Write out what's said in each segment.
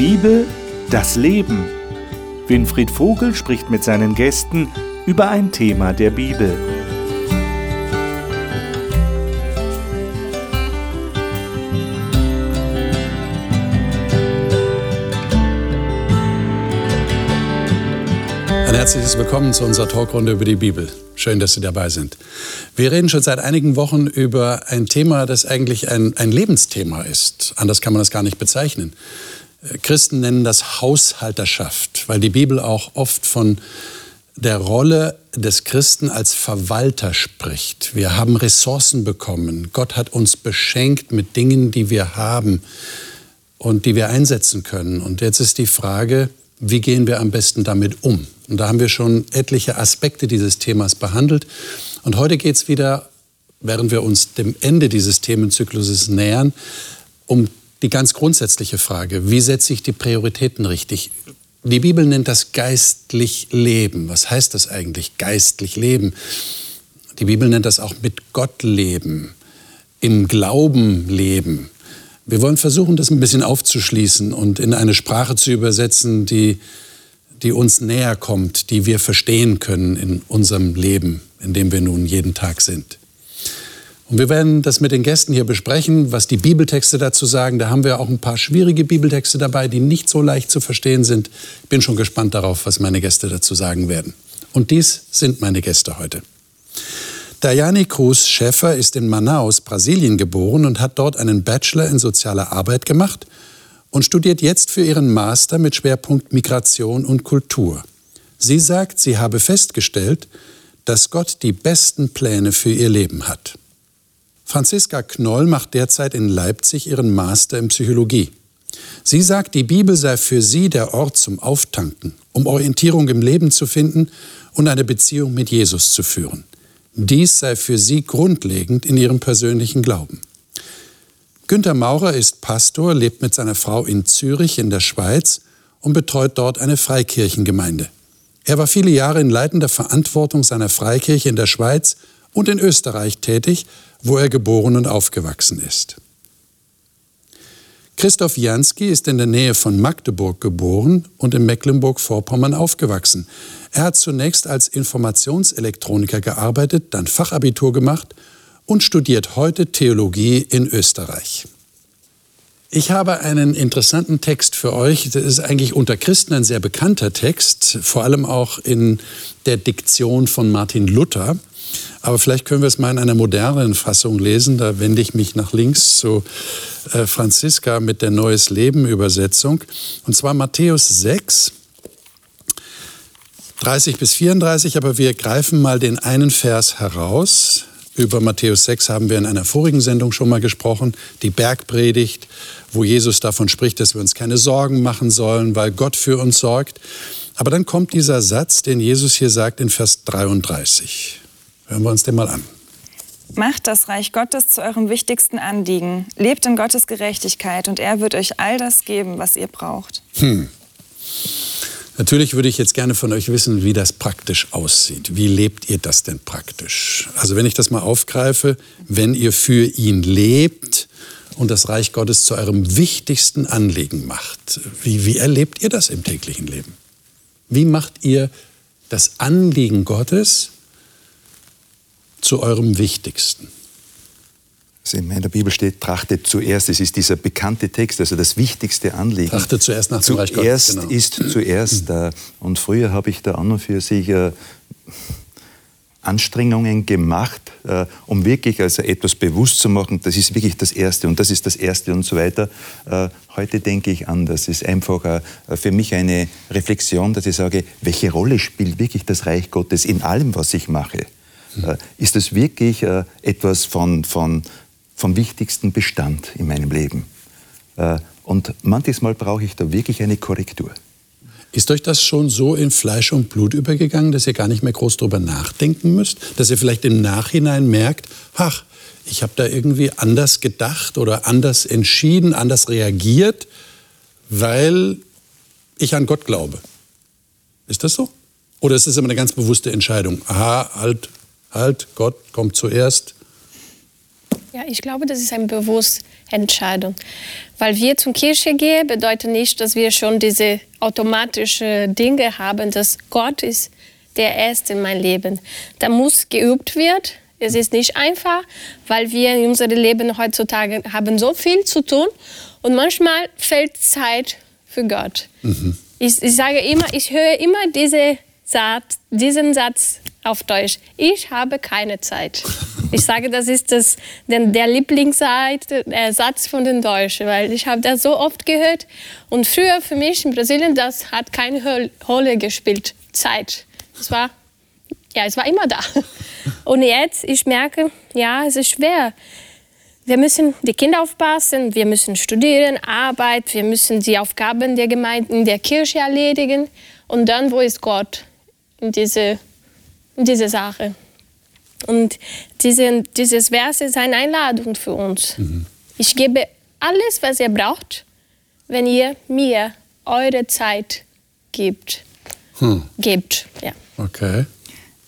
Bibel, das Leben. Winfried Vogel spricht mit seinen Gästen über ein Thema der Bibel. Ein herzliches Willkommen zu unserer Talkrunde über die Bibel. Schön, dass Sie dabei sind. Wir reden schon seit einigen Wochen über ein Thema, das eigentlich ein, ein Lebensthema ist. Anders kann man das gar nicht bezeichnen. Christen nennen das Haushalterschaft, weil die Bibel auch oft von der Rolle des Christen als Verwalter spricht. Wir haben Ressourcen bekommen. Gott hat uns beschenkt mit Dingen, die wir haben und die wir einsetzen können. Und jetzt ist die Frage, wie gehen wir am besten damit um? Und da haben wir schon etliche Aspekte dieses Themas behandelt. Und heute geht es wieder, während wir uns dem Ende dieses Themenzykluses nähern, um die ganz grundsätzliche Frage, wie setze ich die Prioritäten richtig? Die Bibel nennt das geistlich Leben. Was heißt das eigentlich, geistlich Leben? Die Bibel nennt das auch mit Gott leben, im Glauben leben. Wir wollen versuchen, das ein bisschen aufzuschließen und in eine Sprache zu übersetzen, die, die uns näher kommt, die wir verstehen können in unserem Leben, in dem wir nun jeden Tag sind. Und wir werden das mit den Gästen hier besprechen, was die Bibeltexte dazu sagen. Da haben wir auch ein paar schwierige Bibeltexte dabei, die nicht so leicht zu verstehen sind. Ich bin schon gespannt darauf, was meine Gäste dazu sagen werden. Und dies sind meine Gäste heute. Dayani Cruz Schäfer ist in Manaus, Brasilien geboren und hat dort einen Bachelor in sozialer Arbeit gemacht und studiert jetzt für ihren Master mit Schwerpunkt Migration und Kultur. Sie sagt, sie habe festgestellt, dass Gott die besten Pläne für ihr Leben hat. Franziska Knoll macht derzeit in Leipzig ihren Master in Psychologie. Sie sagt, die Bibel sei für sie der Ort zum Auftanken, um Orientierung im Leben zu finden und eine Beziehung mit Jesus zu führen. Dies sei für sie grundlegend in ihrem persönlichen Glauben. Günter Maurer ist Pastor, lebt mit seiner Frau in Zürich in der Schweiz und betreut dort eine Freikirchengemeinde. Er war viele Jahre in leitender Verantwortung seiner Freikirche in der Schweiz und in Österreich tätig, wo er geboren und aufgewachsen ist. Christoph Jansky ist in der Nähe von Magdeburg geboren und in Mecklenburg-Vorpommern aufgewachsen. Er hat zunächst als Informationselektroniker gearbeitet, dann Fachabitur gemacht und studiert heute Theologie in Österreich. Ich habe einen interessanten Text für euch. Das ist eigentlich unter Christen ein sehr bekannter Text, vor allem auch in der Diktion von Martin Luther. Aber vielleicht können wir es mal in einer moderneren Fassung lesen. Da wende ich mich nach links zu äh, Franziska mit der Neues Leben Übersetzung. Und zwar Matthäus 6, 30 bis 34. Aber wir greifen mal den einen Vers heraus. Über Matthäus 6 haben wir in einer vorigen Sendung schon mal gesprochen, die Bergpredigt, wo Jesus davon spricht, dass wir uns keine Sorgen machen sollen, weil Gott für uns sorgt. Aber dann kommt dieser Satz, den Jesus hier sagt in Vers 33. Hören wir uns den mal an. Macht das Reich Gottes zu eurem wichtigsten Anliegen. Lebt in Gottes Gerechtigkeit und er wird euch all das geben, was ihr braucht. Hm. Natürlich würde ich jetzt gerne von euch wissen, wie das praktisch aussieht. Wie lebt ihr das denn praktisch? Also wenn ich das mal aufgreife, wenn ihr für ihn lebt und das Reich Gottes zu eurem wichtigsten Anliegen macht, wie, wie erlebt ihr das im täglichen Leben? Wie macht ihr das Anliegen Gottes zu eurem Wichtigsten? Also in meiner Bibel steht, trachtet zuerst. Es ist dieser bekannte Text, also das wichtigste Anliegen. Trachtet zuerst nach dem Reich Gottes. Zuerst genau. ist zuerst. Mhm. Und früher habe ich da an und für sich äh, Anstrengungen gemacht, äh, um wirklich also etwas bewusst zu machen, das ist wirklich das Erste und das ist das Erste und so weiter. Äh, heute denke ich anders. Es ist einfach äh, für mich eine Reflexion, dass ich sage, welche Rolle spielt wirklich das Reich Gottes in allem, was ich mache? Äh, ist das wirklich äh, etwas von, von, vom wichtigsten Bestand in meinem Leben. Äh, und manches Mal brauche ich da wirklich eine Korrektur. Ist euch das schon so in Fleisch und Blut übergegangen, dass ihr gar nicht mehr groß darüber nachdenken müsst? Dass ihr vielleicht im Nachhinein merkt, ach, ich habe da irgendwie anders gedacht oder anders entschieden, anders reagiert, weil ich an Gott glaube. Ist das so? Oder ist es immer eine ganz bewusste Entscheidung? Aha, halt, halt, Gott kommt zuerst. Ja, ich glaube, das ist eine bewusste Entscheidung. Weil wir zur Kirche gehen, bedeutet nicht, dass wir schon diese automatischen Dinge haben, dass Gott ist der Erste in meinem Leben. Da muss geübt werden. Es ist nicht einfach, weil wir in unserem Leben heutzutage haben so viel zu tun und manchmal fehlt Zeit für Gott. Mhm. Ich, ich sage immer, ich höre immer diese Satz, diesen Satz auf Deutsch. Ich habe keine Zeit. Ich sage, das ist das, der Lieblingssatz äh, von den Deutschen, weil ich habe das so oft gehört. Und früher für mich in Brasilien, das hat keine Rolle gespielt. Zeit. Es war, ja, es war immer da. Und jetzt, ich merke, ja, es ist schwer. Wir müssen die Kinder aufpassen, wir müssen studieren, Arbeit, wir müssen die Aufgaben der Gemeinden, der Kirche erledigen. Und dann, wo ist Gott in diese, diese Sache? Und diese, dieses Vers ist eine Einladung für uns. Mhm. Ich gebe alles, was ihr braucht, wenn ihr mir eure Zeit gebt. Hm. Gebt, ja. Okay.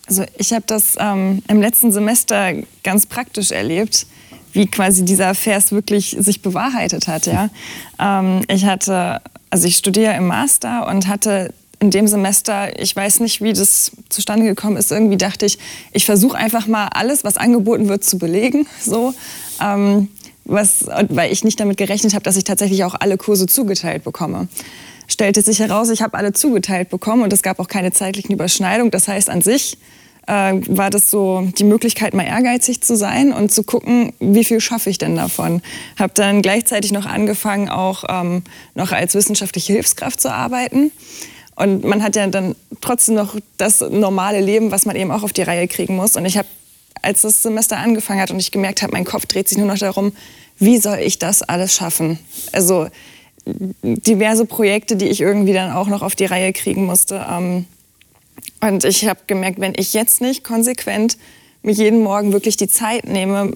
Also ich habe das ähm, im letzten Semester ganz praktisch erlebt, wie quasi dieser Vers wirklich sich bewahrheitet hat. Ja? Ähm, ich hatte, also ich studiere im Master und hatte in dem Semester, ich weiß nicht, wie das zustande gekommen ist, irgendwie dachte ich, ich versuche einfach mal alles, was angeboten wird, zu belegen. So. Ähm, was, weil ich nicht damit gerechnet habe, dass ich tatsächlich auch alle Kurse zugeteilt bekomme. Stellte sich heraus, ich habe alle zugeteilt bekommen und es gab auch keine zeitlichen Überschneidungen. Das heißt, an sich äh, war das so die Möglichkeit, mal ehrgeizig zu sein und zu gucken, wie viel schaffe ich denn davon. Habe dann gleichzeitig noch angefangen, auch ähm, noch als wissenschaftliche Hilfskraft zu arbeiten. Und man hat ja dann trotzdem noch das normale Leben, was man eben auch auf die Reihe kriegen muss. Und ich habe, als das Semester angefangen hat und ich gemerkt habe, mein Kopf dreht sich nur noch darum, wie soll ich das alles schaffen? Also diverse Projekte, die ich irgendwie dann auch noch auf die Reihe kriegen musste. Ähm, und ich habe gemerkt, wenn ich jetzt nicht konsequent mich jeden Morgen wirklich die Zeit nehme,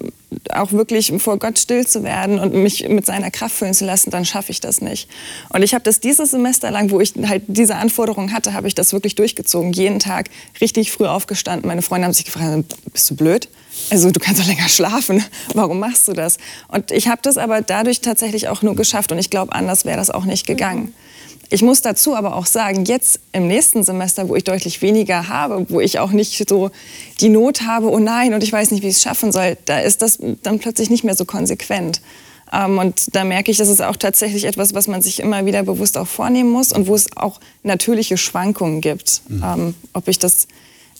auch wirklich vor Gott still zu werden und mich mit seiner Kraft füllen zu lassen, dann schaffe ich das nicht. Und ich habe das dieses Semester lang, wo ich halt diese Anforderungen hatte, habe ich das wirklich durchgezogen. Jeden Tag richtig früh aufgestanden. Meine Freunde haben sich gefragt, bist du blöd? Also du kannst doch länger schlafen. Warum machst du das? Und ich habe das aber dadurch tatsächlich auch nur geschafft. Und ich glaube, anders wäre das auch nicht gegangen. Ich muss dazu aber auch sagen, jetzt im nächsten Semester, wo ich deutlich weniger habe, wo ich auch nicht so die Not habe, oh nein, und ich weiß nicht, wie ich es schaffen soll, da ist das dann plötzlich nicht mehr so konsequent. Ähm, und da merke ich, das ist auch tatsächlich etwas, was man sich immer wieder bewusst auch vornehmen muss und wo es auch natürliche Schwankungen gibt. Mhm. Ähm, ob ich das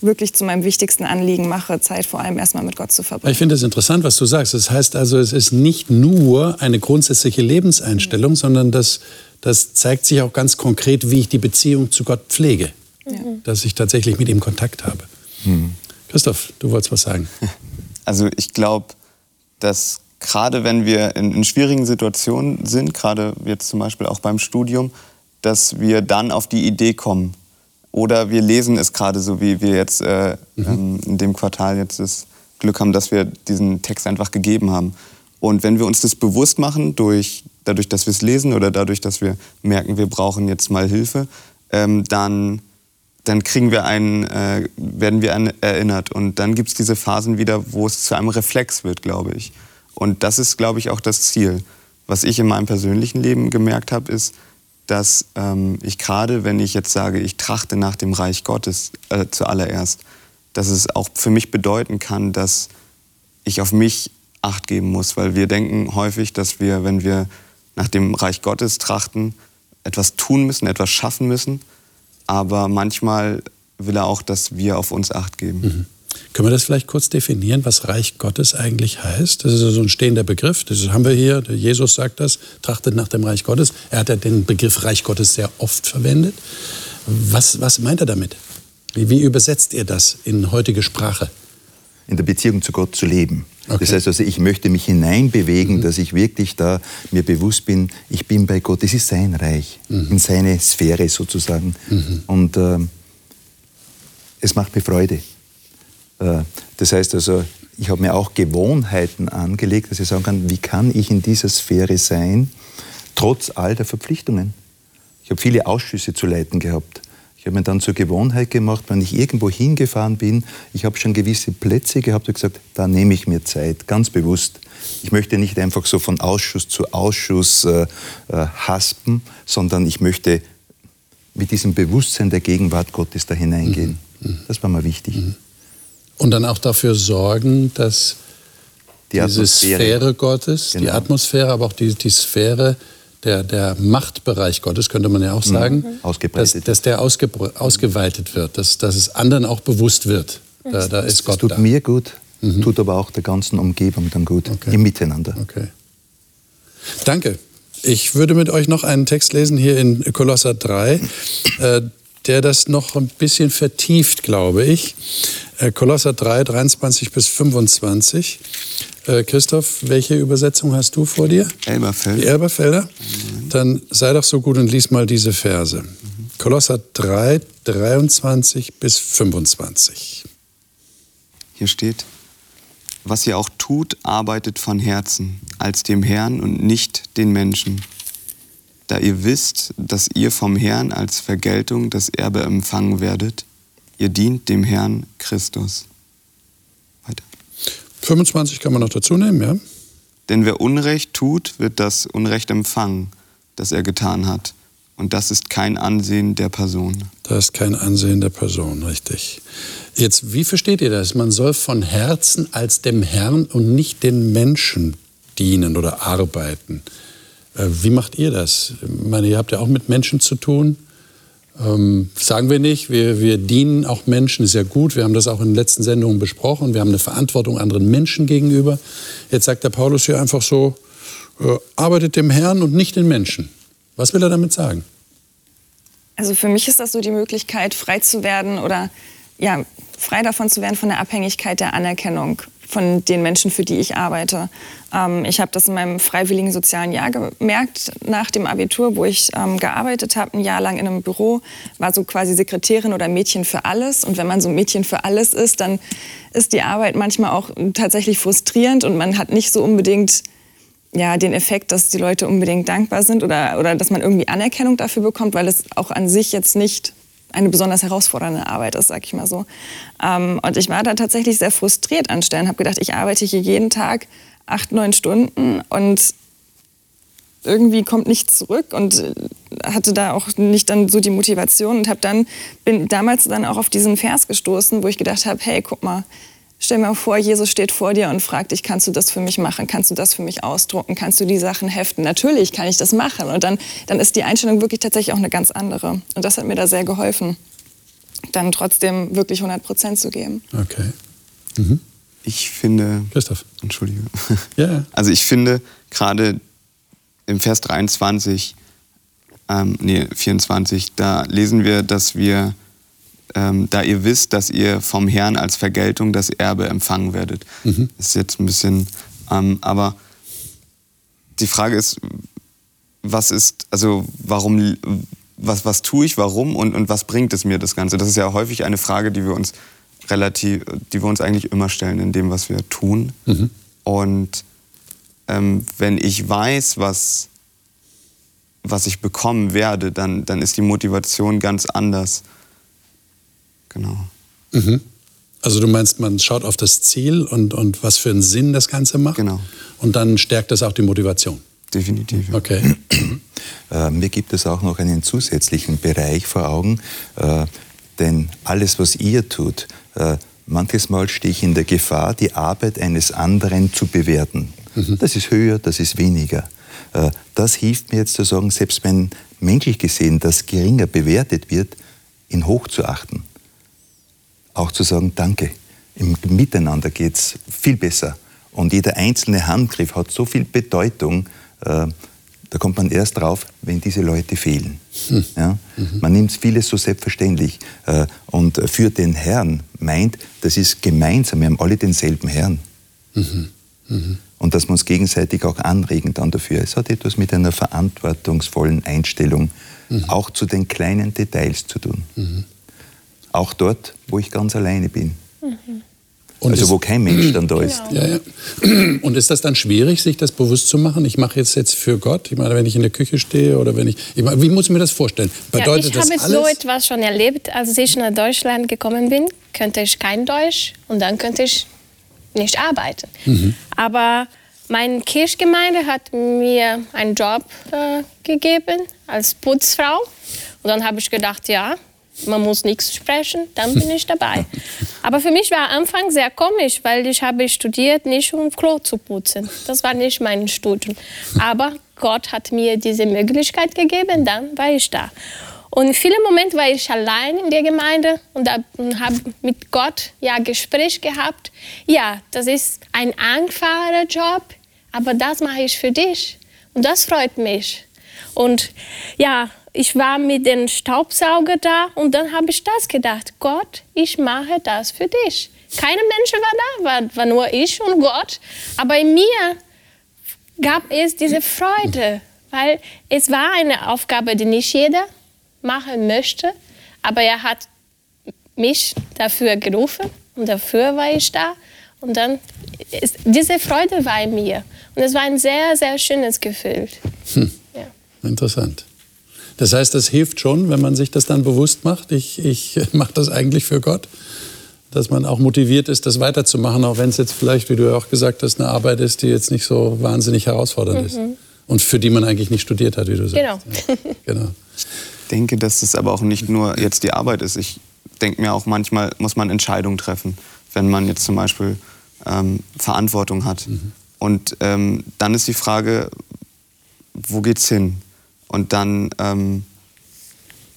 wirklich zu meinem wichtigsten Anliegen mache, Zeit vor allem erstmal mit Gott zu verbringen. Ich finde es interessant, was du sagst. Das heißt also, es ist nicht nur eine grundsätzliche Lebenseinstellung, mhm. sondern das das zeigt sich auch ganz konkret, wie ich die Beziehung zu Gott pflege. Ja. Dass ich tatsächlich mit ihm Kontakt habe. Mhm. Christoph, du wolltest was sagen. Also ich glaube, dass gerade wenn wir in, in, schwierigen Situationen sind, gerade jetzt zum Beispiel auch beim Studium, dass wir dann auf die Idee kommen. Oder wir lesen es gerade so, wie wir jetzt äh, mhm. ähm, in dem Quartal jetzt das Glück haben, dass wir diesen Text einfach gegeben haben. Und wenn wir uns das bewusst machen durch dadurch, dass wir es lesen oder dadurch, dass wir merken, wir brauchen jetzt mal Hilfe, ähm, dann, dann kriegen wir einen, äh, werden wir an, erinnert. Und dann gibt es diese Phasen wieder, wo es zu einem Reflex wird, glaube ich. Und das ist, glaube ich, auch das Ziel. Was ich in meinem persönlichen Leben gemerkt habe, ist, dass ähm, ich gerade, wenn ich jetzt sage, ich trachte nach dem Reich Gottes äh, zuallererst, dass es auch für mich bedeuten kann, dass ich auf mich Acht geben muss, weil wir denken häufig, dass wir, wenn wir nach dem Reich Gottes trachten, etwas tun müssen, etwas schaffen müssen. Aber manchmal will er auch, dass wir auf uns Acht geben. Mhm. Können wir das vielleicht kurz definieren, was Reich Gottes eigentlich heißt? Das ist so ein stehender Begriff. Das haben wir hier. Jesus sagt das, trachtet nach dem Reich Gottes. Er hat ja den Begriff Reich Gottes sehr oft verwendet. Was, was meint er damit? Wie, wie übersetzt ihr das in heutige Sprache? In der Beziehung zu Gott zu leben. Okay. Das heißt also, ich möchte mich hineinbewegen, mhm. dass ich wirklich da mir bewusst bin, ich bin bei Gott, es ist sein Reich, mhm. in seine Sphäre sozusagen. Mhm. Und äh, es macht mir Freude. Äh, das heißt also, ich habe mir auch Gewohnheiten angelegt, dass ich sagen kann, wie kann ich in dieser Sphäre sein, trotz all der Verpflichtungen. Ich habe viele Ausschüsse zu leiten gehabt habe mir dann zur Gewohnheit gemacht, wenn ich irgendwo hingefahren bin, ich habe schon gewisse Plätze gehabt und gesagt, da nehme ich mir Zeit, ganz bewusst. Ich möchte nicht einfach so von Ausschuss zu Ausschuss äh, äh, haspen, sondern ich möchte mit diesem Bewusstsein der Gegenwart Gottes da hineingehen. Mhm. mhm. Das war mir wichtig. Mhm. Und dann auch dafür sorgen, dass die diese Sphäre Gottes, genau. die Atmosphäre, aber auch die, die Sphäre der, der Machtbereich Gottes, könnte man ja auch mhm. sagen, mhm. dass, dass der ausge, ausgeweitet wird, dass, dass es anderen auch bewusst wird. Da, da ist Gott das tut da. mir gut, mhm. tut aber auch der ganzen Umgebung dann gut, okay. im Miteinander. Okay. Danke. Ich würde mit euch noch einen Text lesen hier in Kolosser 3, äh, der das noch ein bisschen vertieft, glaube ich. Äh, Kolosser 3, 23 bis 25. Äh, Christoph, welche Übersetzung hast du vor dir? Elberfelder. Die Elberfelder? Dann sei doch so gut und lies mal diese Verse. Kolosser 3, 23 bis 25. Hier steht, was ihr auch tut, arbeitet von Herzen, als dem Herrn und nicht den Menschen. Da ihr wisst, dass ihr vom Herrn als Vergeltung das Erbe empfangen werdet, ihr dient dem Herrn Christus. Weiter. 25 kann man noch dazu nehmen, ja? Denn wer Unrecht tut, wird das Unrecht empfangen, das er getan hat. Und das ist kein Ansehen der Person. Das ist kein Ansehen der Person, richtig. Jetzt, wie versteht ihr das? Man soll von Herzen als dem Herrn und nicht den Menschen dienen oder arbeiten. Äh, wie macht ihr das? Ich meine, ihr habt ja auch mit Menschen zu tun. Ähm, sagen wir nicht, wir, wir dienen auch Menschen sehr gut. Wir haben das auch in den letzten Sendungen besprochen. Wir haben eine Verantwortung anderen Menschen gegenüber. Jetzt sagt der Paulus hier einfach so, äh, arbeitet dem Herrn und nicht den Menschen. Was will er damit sagen? Also für mich ist das so die Möglichkeit, frei zu werden oder ja, frei davon zu werden von der Abhängigkeit der Anerkennung von den Menschen, für die ich arbeite. Ähm, ich habe das in meinem freiwilligen sozialen Jahr gemerkt, nach dem Abitur, wo ich ähm, gearbeitet habe, ein Jahr lang in einem Büro, war so quasi Sekretärin oder Mädchen für alles. Und wenn man so Mädchen für alles ist, dann ist die Arbeit manchmal auch tatsächlich frustrierend und man hat nicht so unbedingt ja, den Effekt, dass die Leute unbedingt dankbar sind oder, oder dass man irgendwie Anerkennung dafür bekommt, weil es auch an sich jetzt nicht eine besonders herausfordernde Arbeit ist, sag ich mal so. Ähm, und ich war da tatsächlich sehr frustriert an Stellen, habe gedacht, ich arbeite hier jeden Tag acht, neun Stunden und irgendwie kommt nichts zurück und hatte da auch nicht dann so die Motivation und habe dann bin damals dann auch auf diesen Vers gestoßen, wo ich gedacht habe, hey, guck mal, Stell mir vor, Jesus steht vor dir und fragt dich, kannst du das für mich machen? Kannst du das für mich ausdrucken? Kannst du die Sachen heften? Natürlich kann ich das machen. Und dann, dann ist die Einstellung wirklich tatsächlich auch eine ganz andere. Und das hat mir da sehr geholfen, dann trotzdem wirklich 100 Prozent zu geben. Okay. Mhm. Ich finde. Christoph. Entschuldige. Ja. Also ich finde gerade im Vers 23, ähm, nee, 24, da lesen wir, dass wir ähm, da ihr wisst, dass ihr vom Herrn als Vergeltung das Erbe empfangen werdet. Mhm. Ist jetzt ein bisschen, ähm, aber die Frage ist, was ist, also warum, was, was tue ich, warum und, und was bringt es mir das Ganze? Das ist ja häufig eine Frage, die wir uns relativ, die wir uns eigentlich immer stellen in dem, was wir tun. Mhm. Und ähm, wenn ich weiß, was, was ich bekommen werde, dann, dann ist die Motivation ganz anders. Genau. Mhm. Also du meinst, man schaut auf das Ziel und, und was für einen Sinn das Ganze macht? Genau. Und dann stärkt das auch die Motivation? Definitiv. Ja. Okay. Äh, mir gibt es auch noch einen zusätzlichen Bereich vor Augen, äh, denn alles, was ihr tut, äh, manches Mal stehe ich in der Gefahr, die Arbeit eines anderen zu bewerten. Mhm. Das ist höher, das ist weniger. Äh, das hilft mir jetzt zu sagen, selbst wenn menschlich gesehen das geringer bewertet wird, ihn hochzuachten auch zu sagen, danke. Im Miteinander geht es viel besser. Und jeder einzelne Handgriff hat so viel Bedeutung, äh, da kommt man erst drauf, wenn diese Leute fehlen. Hm. Ja? Mhm. Man nimmt vieles so selbstverständlich. Äh, und für den Herrn meint, das ist gemeinsam, wir haben alle denselben Herrn. Mhm. Mhm. Und dass wir uns gegenseitig auch anregen dann dafür. Es hat etwas mit einer verantwortungsvollen Einstellung mhm. auch zu den kleinen Details zu tun. Auch dort, wo ich ganz alleine bin. Mhm. Und also wo kein Mensch dann da ist. Ja, ja. Und ist das dann schwierig, sich das bewusst zu machen? Ich mache jetzt jetzt für Gott. Ich meine, wenn ich in der Küche stehe oder wenn ich, ich meine, wie muss ich mir das vorstellen? Bedeutet ja, ich habe so etwas schon erlebt, als ich nach Deutschland gekommen bin, könnte ich kein Deutsch und dann könnte ich nicht arbeiten. Mhm. Aber meine Kirchgemeinde hat mir einen Job äh, gegeben als Putzfrau und dann habe ich gedacht, ja, man muss nichts sprechen, dann bin ich dabei. Aber für mich war Anfang sehr komisch, weil ich habe studiert, nicht um Klo zu putzen. Das war nicht mein Studium. Aber Gott hat mir diese Möglichkeit gegeben, dann war ich da. Und in vielen Momenten war ich allein in der Gemeinde und habe mit Gott ja Gespräch gehabt. Ja, das ist ein einfacher Job, aber das mache ich für dich. Und das freut mich. Und ja, ich war mit dem Staubsauger da und dann habe ich das gedacht, Gott, ich mache das für dich. Keine Menschen war da, war, war nur ich und Gott. Aber in mir gab es diese Freude, weil es war eine Aufgabe, die nicht jeder machen möchte. Aber er hat mich dafür gerufen und dafür war ich da. Und dann, ist, diese Freude war in mir. Und es war ein sehr, sehr schönes Gefühl. Hm. Ja. Interessant. Das heißt, das hilft schon, wenn man sich das dann bewusst macht. Ich, ich mache das eigentlich für Gott. Dass man auch motiviert ist, das weiterzumachen, auch wenn es jetzt vielleicht, wie du ja auch gesagt hast, eine Arbeit ist, die jetzt nicht so wahnsinnig herausfordernd mhm. ist. Und für die man eigentlich nicht studiert hat, wie du sagst. Genau. Ja, genau. Ich denke, dass es aber auch nicht nur jetzt die Arbeit ist. Ich denke mir auch manchmal muss man Entscheidungen treffen, wenn man jetzt zum Beispiel ähm, Verantwortung hat. Mhm. Und ähm, dann ist die Frage, wo geht's hin? Und dann ähm,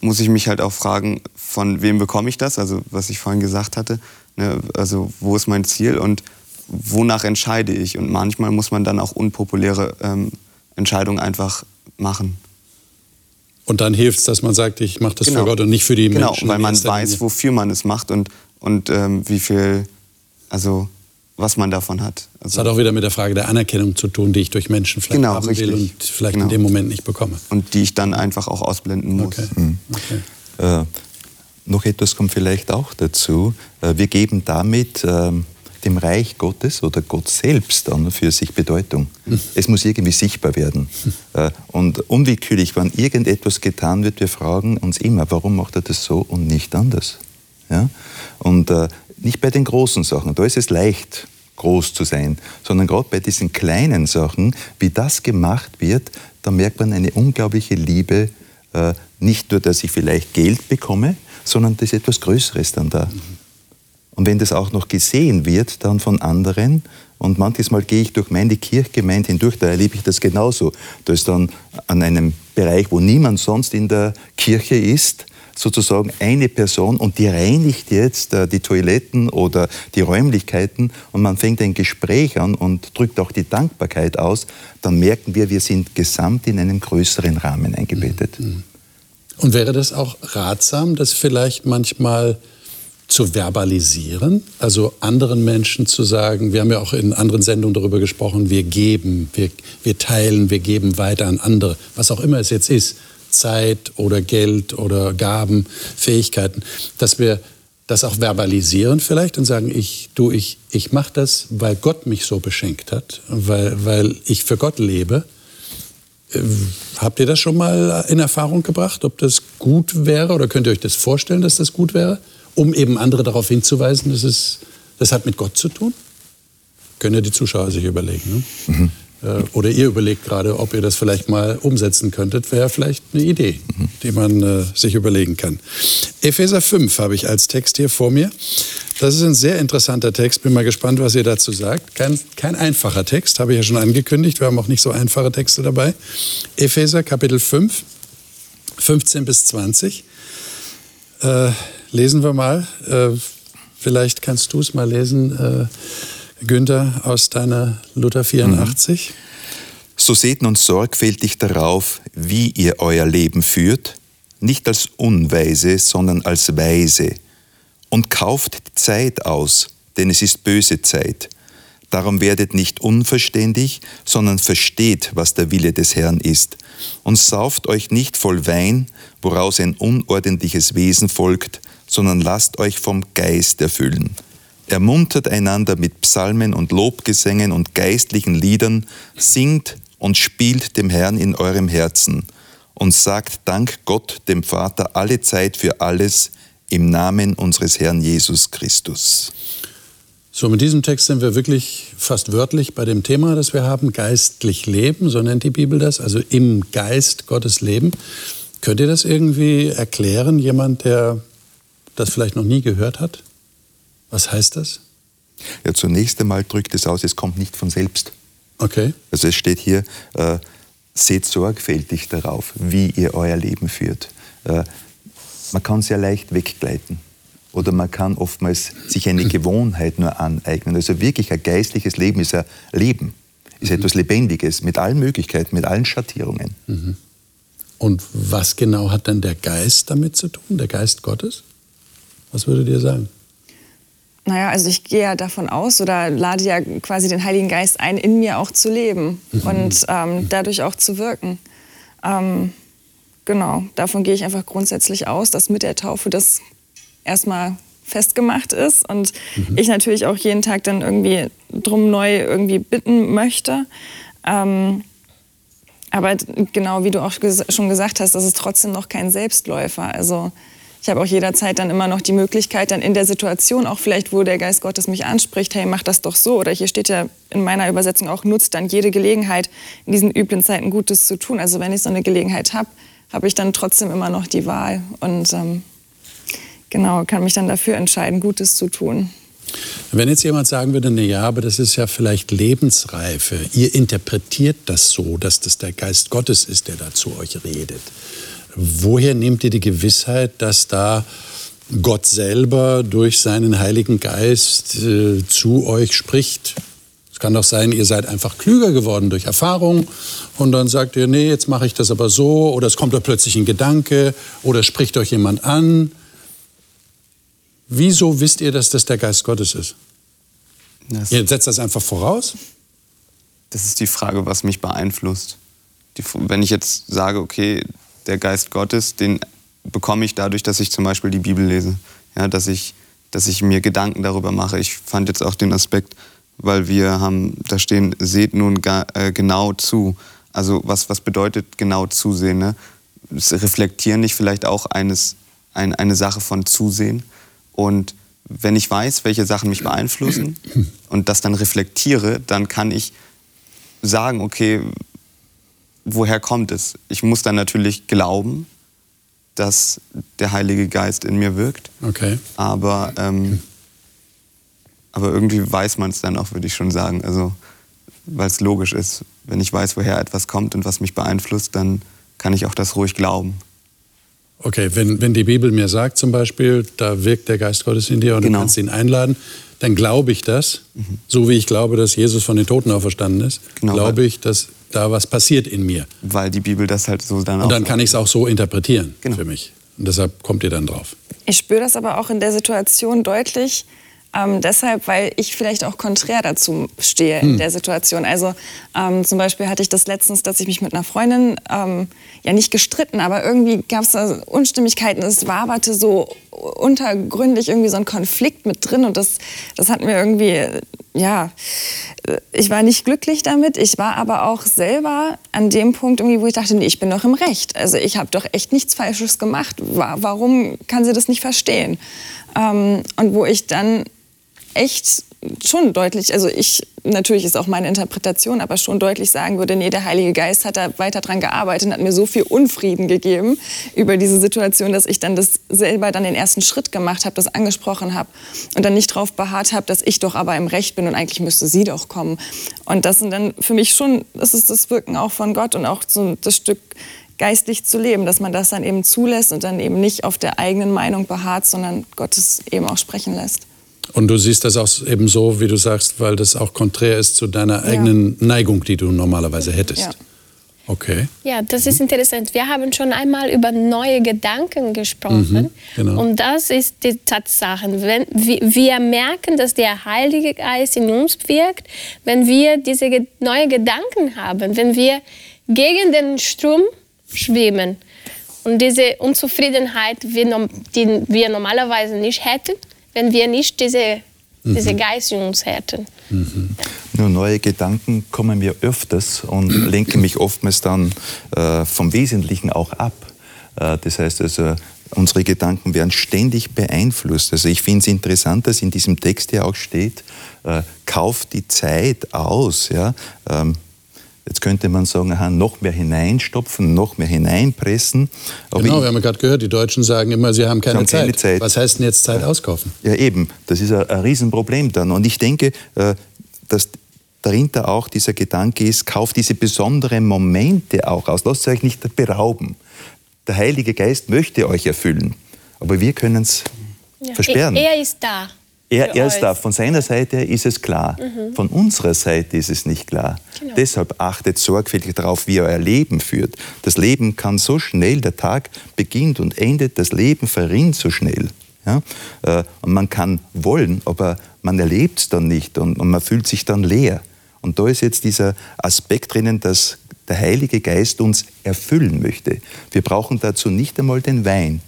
muss ich mich halt auch fragen, von wem bekomme ich das? Also was ich vorhin gesagt hatte. Ne? Also wo ist mein Ziel und wonach entscheide ich? Und manchmal muss man dann auch unpopuläre ähm, Entscheidungen einfach machen. Und dann hilft es, dass man sagt, ich mache das genau. für Gott und nicht für die genau, Menschen. Genau, weil man weiß, wofür man es macht und, und ähm, wie viel, also was man davon hat. Also das hat auch wieder mit der Frage der Anerkennung zu tun, die ich durch Menschen vielleicht genau, haben richtig. will und vielleicht genau. in dem Moment nicht bekomme. Und die ich dann einfach auch ausblenden muss. Okay. Mhm. Okay. Äh, noch etwas kommt vielleicht auch dazu. Äh, wir geben damit äh, dem Reich Gottes oder Gott selbst an für sich Bedeutung. Mhm. Es muss irgendwie sichtbar werden. Mhm. und unwillkürlich, wenn irgendetwas getan wird, wir fragen uns immer, warum macht er das so und nicht anders? Ja? Und äh, nicht bei den großen Sachen, da ist es leicht, groß zu sein, sondern gerade bei diesen kleinen Sachen, wie das gemacht wird, da merkt man eine unglaubliche Liebe, äh, nicht nur, dass ich vielleicht Geld bekomme, sondern das ist etwas Größeres dann da. Und wenn das auch noch gesehen wird, dann von anderen, und manches Mal gehe ich durch meine Kirchgemeinde hindurch, da erlebe ich das genauso. Da ist dann an einem Bereich, wo niemand sonst in der Kirche ist, sozusagen eine Person und die reinigt jetzt äh, die Toiletten oder die Räumlichkeiten und man fängt ein Gespräch an und drückt auch die Dankbarkeit aus, dann merken wir, wir sind gesamt in einem größeren Rahmen eingebettet. Mhm. Und wäre das auch ratsam, das vielleicht manchmal zu verbalisieren, also anderen Menschen zu sagen, wir haben ja auch in anderen Sendungen darüber gesprochen, wir geben, wir, wir teilen, wir geben weiter an andere, was auch immer es jetzt ist. Zeit oder Geld oder Gaben, Fähigkeiten, dass wir das auch verbalisieren vielleicht und sagen, ich, du, ich, ich mache das, weil Gott mich so beschenkt hat, weil, weil ich für Gott lebe. Äh, habt ihr das schon mal in Erfahrung gebracht, ob das gut wäre oder könnt ihr euch das vorstellen, dass das gut wäre, um eben andere darauf hinzuweisen, dass es, das hat mit Gott zu tun? Können ja die Zuschauer sich überlegen. Ne? Mhm. Äh, oder ihr überlegt gerade, ob ihr das vielleicht mal umsetzen könntet, wäre vielleicht eine Idee, die man äh, sich überlegen kann. Epheser 5 habe ich als Text hier vor mir. Das ist ein sehr interessanter Text. Bin mal gespannt, was ihr dazu sagt. Kein, kein einfacher Text, habe ich ja schon angekündigt. Wir haben auch nicht so einfache Texte dabei. Epheser Kapitel 5, 15 bis 20. Äh, lesen wir mal. Äh, vielleicht kannst du es mal lesen. Günther, aus deiner Luther 84. So seht nun sorgfältig darauf, wie ihr euer Leben führt, nicht als Unweise, sondern als Weise. Und kauft die Zeit aus, denn es ist böse Zeit. Darum werdet nicht unverständig, sondern versteht, was der Wille des Herrn ist. Und sauft euch nicht voll Wein, woraus ein unordentliches Wesen folgt, sondern lasst euch vom Geist erfüllen Ermuntert einander mit Psalmen und Lobgesängen und geistlichen Liedern, singt und spielt dem Herrn in eurem Herzen und sagt Dank Gott, dem Vater, alle Zeit für alles im Namen unseres Herrn Jesus Christus. So, mit diesem Text sind wir wirklich fast wörtlich bei dem Thema, das wir haben, geistlich leben, so nennt die Bibel das, also im Geist Gottes leben. Könnt ihr das irgendwie erklären, jemand, der das vielleicht noch nie gehört hat? Was heißt das? Ja, zunächst einmal drückt es aus, es kommt nicht von selbst. Okay. Also es steht hier, äh, seht sorgfältig darauf, wie ihr euer Leben führt. Äh, man kann sehr leicht weggleiten oder man kann oftmals sich eine Gewohnheit nur aneignen. Also wirklich ein geistliches Leben ist ein Leben, ist mhm. etwas Lebendiges mit allen Möglichkeiten, mit allen Schattierungen. Mhm. Und was genau hat denn der Geist damit zu tun, der Geist Gottes? Was würdet ihr sagen? Naja, also ich gehe ja davon aus oder lade ja quasi den Heiligen Geist ein, in mir auch zu leben mhm. und ähm, dadurch auch zu wirken. Ähm, genau, davon gehe ich einfach grundsätzlich aus, dass mit der Taufe das erstmal festgemacht ist und mhm. ich natürlich auch jeden Tag dann irgendwie drum neu irgendwie bitten möchte. Ähm, aber genau wie du auch schon gesagt hast, das ist trotzdem noch kein Selbstläufer. Also ich habe auch jederzeit dann immer noch die Möglichkeit, dann in der Situation, auch vielleicht, wo der Geist Gottes mich anspricht, hey, mach das doch so. Oder hier steht ja in meiner Übersetzung auch, nutzt dann jede Gelegenheit, in diesen üblen Zeiten Gutes zu tun. Also wenn ich so eine Gelegenheit habe, habe ich dann trotzdem immer noch die Wahl und ähm, genau, kann mich dann dafür entscheiden, Gutes zu tun. Wenn jetzt jemand sagen würde, na ja, aber das ist ja vielleicht Lebensreife. Ihr interpretiert das so, dass das der Geist Gottes ist, der da zu euch redet. Woher nehmt ihr die Gewissheit, dass da Gott selber durch seinen Heiligen Geist äh, zu euch spricht? Es kann doch sein, ihr seid einfach klüger geworden durch Erfahrung und dann sagt ihr, nee, jetzt mache ich das aber so oder es kommt euch plötzlich ein Gedanke oder spricht euch jemand an. Wieso wisst ihr, dass das der Geist Gottes ist? Das ihr setzt das einfach voraus? Das ist die Frage, was mich beeinflusst. Die, wenn ich jetzt sage, okay, der Geist Gottes, den bekomme ich dadurch, dass ich zum Beispiel die Bibel lese. Ja, dass, ich, dass ich mir Gedanken darüber mache. Ich fand jetzt auch den Aspekt, weil wir haben, da stehen, seht nun ga, äh, genau zu. Also was, was bedeutet genau zusehen? Ne? Reflektieren nicht vielleicht auch eines, ein, eine Sache von Zusehen? Und wenn ich weiß, welche Sachen mich beeinflussen und das dann reflektiere, dann kann ich sagen, okay, woher kommt es? Ich muss dann natürlich glauben, dass der Heilige Geist in mir wirkt. Okay. Aber, ähm, aber irgendwie weiß man es dann auch, würde ich schon sagen. Also, weil es logisch ist. Wenn ich weiß, woher etwas kommt und was mich beeinflusst, dann kann ich auch das ruhig glauben. Okay, wenn, wenn die Bibel mir sagt zum Beispiel, da wirkt der Geist Gottes in dir und genau. du kannst ihn einladen, dann glaube ich das, mhm. so wie ich glaube, dass Jesus von den Toten auferstanden ist, genau, glaube ich, dass da was passiert in mir. Weil die Bibel das halt so dann auch. Und dann kann ich es auch so interpretieren genau. für mich. Und deshalb kommt ihr dann drauf. Ich spüre das aber auch in der Situation deutlich, ähm, deshalb, weil ich vielleicht auch konträr dazu stehe in hm. der Situation. Also ähm, zum Beispiel hatte ich das letztens, dass ich mich mit einer Freundin ähm, ja nicht gestritten, aber irgendwie gab es da Unstimmigkeiten. Es waberte so untergründig irgendwie so ein Konflikt mit drin und das, das hat mir irgendwie, ja, ich war nicht glücklich damit. Ich war aber auch selber an dem Punkt irgendwie, wo ich dachte, nee, ich bin doch im Recht. Also ich habe doch echt nichts Falsches gemacht. Warum kann sie das nicht verstehen? Ähm, und wo ich dann echt schon deutlich, also ich, natürlich ist auch meine Interpretation, aber schon deutlich sagen würde, nee, der Heilige Geist hat da weiter dran gearbeitet und hat mir so viel Unfrieden gegeben über diese Situation, dass ich dann das selber dann den ersten Schritt gemacht habe, das angesprochen habe und dann nicht darauf beharrt habe, dass ich doch aber im Recht bin und eigentlich müsste sie doch kommen. Und das sind dann für mich schon, das ist das Wirken auch von Gott und auch so das Stück geistlich zu leben, dass man das dann eben zulässt und dann eben nicht auf der eigenen Meinung beharrt, sondern Gottes eben auch sprechen lässt. Und du siehst das auch eben so, wie du sagst, weil das auch konträr ist zu deiner eigenen ja. Neigung, die du normalerweise hättest. Ja. Okay. Ja, das ist interessant. Wir haben schon einmal über neue Gedanken gesprochen. Mhm, genau. Und das ist die Tatsache. Wenn wir merken, dass der Heilige Geist in uns wirkt, wenn wir diese neue Gedanken haben, wenn wir gegen den Strom schwimmen und diese Unzufriedenheit, die wir normalerweise nicht hätten, wenn wir nicht diese mhm. diese Geist in uns hätten. Mhm. Nur neue Gedanken kommen mir öfters und lenken mich oftmals dann äh, vom Wesentlichen auch ab. Äh, das heißt also, unsere Gedanken werden ständig beeinflusst. Also ich finde es interessant, dass in diesem Text ja auch steht, äh, kauft die Zeit aus. Ja? Ähm, Jetzt könnte man sagen, aha, noch mehr hineinstopfen, noch mehr hineinpressen. Aber genau, wir haben ja gerade gehört, die Deutschen sagen immer, sie haben keine, haben Zeit. keine Zeit. Was heißt denn jetzt Zeit auskaufen? Ja, eben. Das ist ein, ein Riesenproblem dann. Und ich denke, äh, dass dahinter auch dieser Gedanke ist, kauft diese besonderen Momente auch aus. Lasst euch nicht berauben. Der Heilige Geist möchte euch erfüllen, aber wir können es ja. versperren. Er ist da. Er, er ist da. Von seiner Seite ist es klar. Mhm. Von unserer Seite ist es nicht klar. Genau. Deshalb achtet sorgfältig darauf, wie ihr euer Leben führt. Das Leben kann so schnell, der Tag beginnt und endet, das Leben verrinnt so schnell. Ja? Äh, und man kann wollen, aber man erlebt es dann nicht und, und man fühlt sich dann leer. Und da ist jetzt dieser Aspekt drinnen, dass der Heilige Geist uns erfüllen möchte. Wir brauchen dazu nicht einmal den Wein.